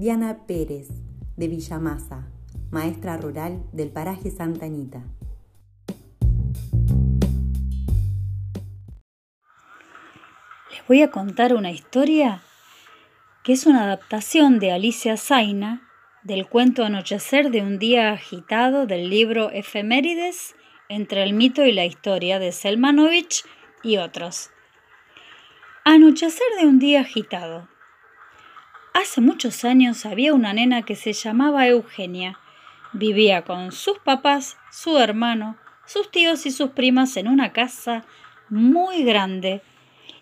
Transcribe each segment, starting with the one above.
Diana Pérez, de Villamasa, maestra rural del paraje Santa Anita. Les voy a contar una historia que es una adaptación de Alicia Zaina del cuento Anochecer de un día agitado del libro Efemérides entre el mito y la historia de Selmanovich y otros. Anochecer de un día agitado. Hace muchos años había una nena que se llamaba Eugenia. Vivía con sus papás, su hermano, sus tíos y sus primas en una casa muy grande.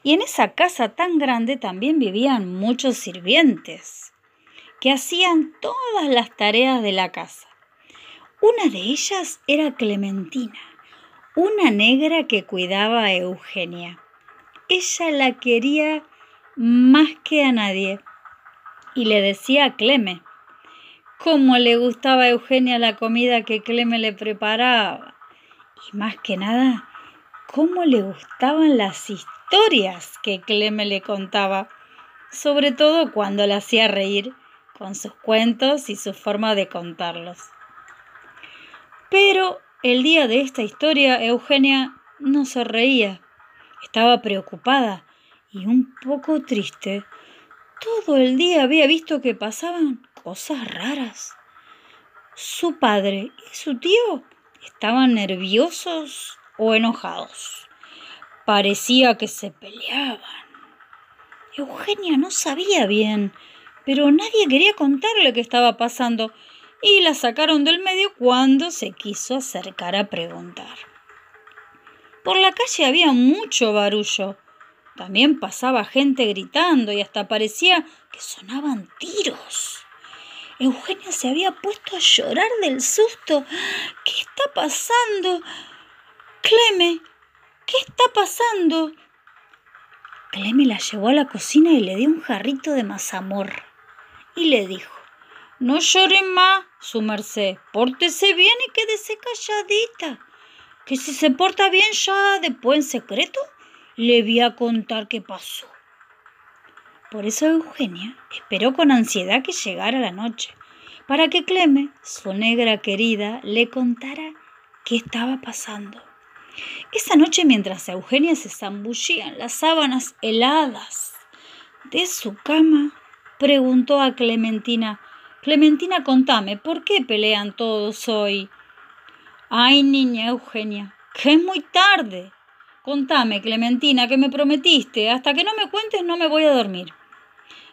Y en esa casa tan grande también vivían muchos sirvientes que hacían todas las tareas de la casa. Una de ellas era Clementina, una negra que cuidaba a Eugenia ella la quería más que a nadie. Y le decía a Cleme, cómo le gustaba a Eugenia la comida que Cleme le preparaba. Y más que nada, cómo le gustaban las historias que Cleme le contaba, sobre todo cuando la hacía reír con sus cuentos y su forma de contarlos. Pero el día de esta historia Eugenia no se reía estaba preocupada y un poco triste. Todo el día había visto que pasaban cosas raras. Su padre y su tío estaban nerviosos o enojados. Parecía que se peleaban. Eugenia no sabía bien, pero nadie quería contarle qué estaba pasando y la sacaron del medio cuando se quiso acercar a preguntar. Por la calle había mucho barullo. También pasaba gente gritando y hasta parecía que sonaban tiros. Eugenia se había puesto a llorar del susto. ¿Qué está pasando? Cleme, ¿qué está pasando? Cleme la llevó a la cocina y le dio un jarrito de mazamorra. Y le dijo, no llore más, su merced, pórtese bien y quédese calladita que si se porta bien ya después en secreto le voy a contar qué pasó. Por eso Eugenia esperó con ansiedad que llegara la noche, para que Cleme, su negra querida, le contara qué estaba pasando. Esa noche mientras Eugenia se zambullía en las sábanas heladas de su cama, preguntó a Clementina, Clementina, contame, ¿por qué pelean todos hoy? Ay, niña Eugenia, que es muy tarde. Contame, Clementina, que me prometiste. Hasta que no me cuentes no me voy a dormir.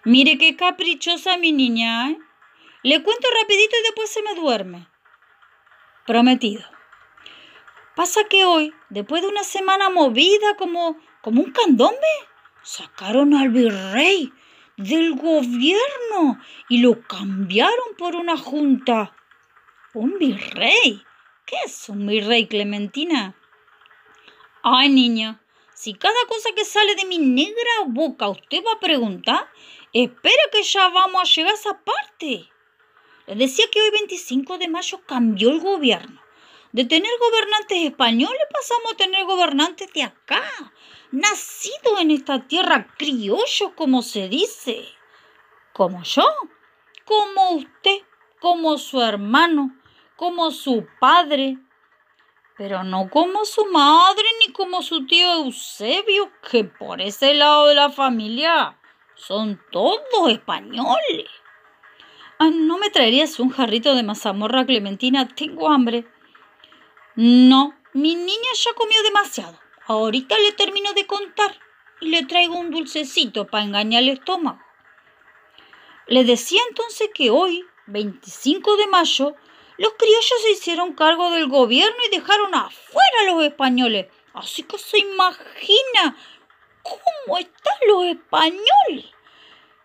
Mire qué caprichosa mi niña, ¿eh? Le cuento rapidito y después se me duerme. Prometido. Pasa que hoy, después de una semana movida como, como un candombe, sacaron al virrey del gobierno y lo cambiaron por una junta. ¿Un virrey? ¿Qué es un virrey, Clementina? Ay, niña, si cada cosa que sale de mi negra boca usted va a preguntar, espera que ya vamos a llegar a esa parte. Le decía que hoy 25 de mayo cambió el gobierno. De tener gobernantes españoles pasamos a tener gobernantes de acá, nacidos en esta tierra criollos, como se dice. Como yo, como usted, como su hermano, como su padre, pero no como su madre ni como su tío Eusebio, que por ese lado de la familia son todos españoles. ¿No me traerías un jarrito de mazamorra, Clementina? Tengo hambre. No, mi niña ya comió demasiado. Ahorita le termino de contar y le traigo un dulcecito para engañar el estómago. Le decía entonces que hoy, 25 de mayo, los criollos se hicieron cargo del gobierno y dejaron afuera a los españoles. Así que se imagina cómo están los españoles.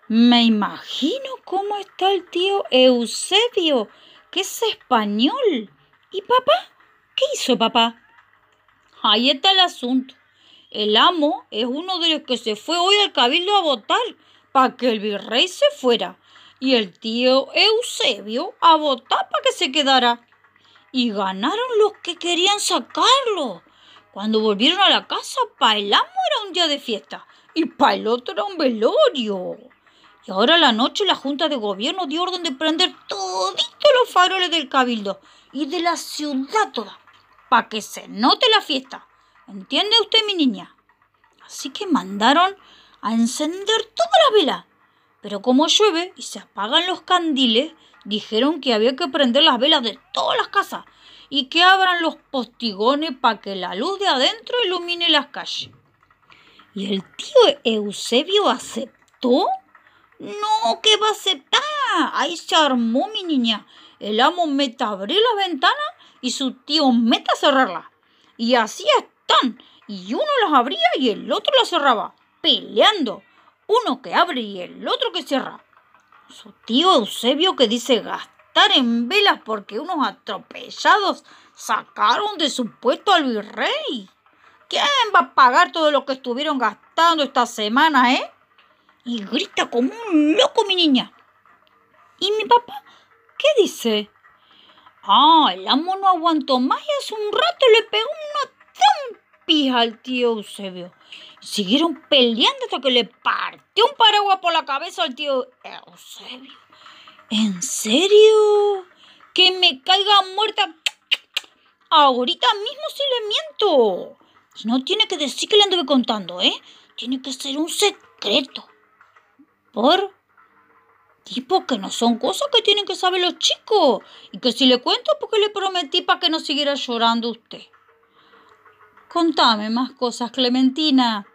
Me imagino cómo está el tío Eusebio, que es español. ¿Y papá? ¿Qué hizo papá? Ahí está el asunto. El amo es uno de los que se fue hoy al cabildo a votar para que el virrey se fuera y el tío Eusebio a votar para que se quedara. Y ganaron los que querían sacarlo. Cuando volvieron a la casa, para el amo era un día de fiesta y para el otro era un velorio. Y ahora la noche la Junta de Gobierno dio orden de prender toditos los faroles del cabildo y de la ciudad toda, para que se note la fiesta. ¿Entiende usted, mi niña? Así que mandaron a encender toda la vela. Pero como llueve y se apagan los candiles, dijeron que había que prender las velas de todas las casas y que abran los postigones para que la luz de adentro ilumine las calles. ¿Y el tío Eusebio aceptó? No, ¿qué va a aceptar? Ahí se armó mi niña. El amo meta a abrir las ventanas y su tío meta a cerrarlas. Y así están. Y uno las abría y el otro las cerraba, peleando. Uno que abre y el otro que cierra. Su tío Eusebio que dice gastar en velas porque unos atropellados sacaron de su puesto al virrey. ¿Quién va a pagar todo lo que estuvieron gastando esta semana, eh? Y grita como un loco mi niña. ¿Y mi papá? ¿Qué dice? Ah, el amo no aguantó más y hace un rato le pegó una al tío Eusebio. siguieron peleando hasta que le partió un paraguas por la cabeza al tío Eusebio. ¿En serio? ¿Que me caiga muerta? Ahorita mismo sí le miento. No tiene que decir que le anduve contando, ¿eh? Tiene que ser un secreto. ¿Por? Tipo que no son cosas que tienen que saber los chicos. Y que si le cuento porque le prometí para que no siguiera llorando usted. Contame más cosas, Clementina.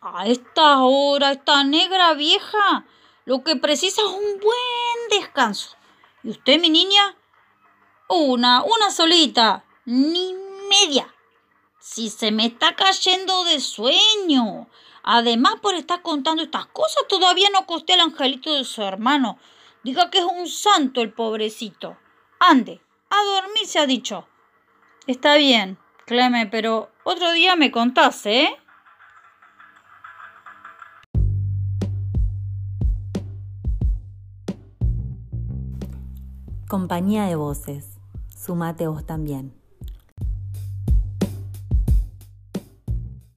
A esta hora, esta negra vieja, lo que precisa es un buen descanso. ¿Y usted, mi niña? Una, una solita, ni media si se me está cayendo de sueño. Además, por estar contando estas cosas, todavía no acosté al angelito de su hermano. Diga que es un santo el pobrecito. Ande, a dormir se ha dicho. Está bien, Pero otro día me contás, ¿eh? Compañía de voces. Sumate vos también.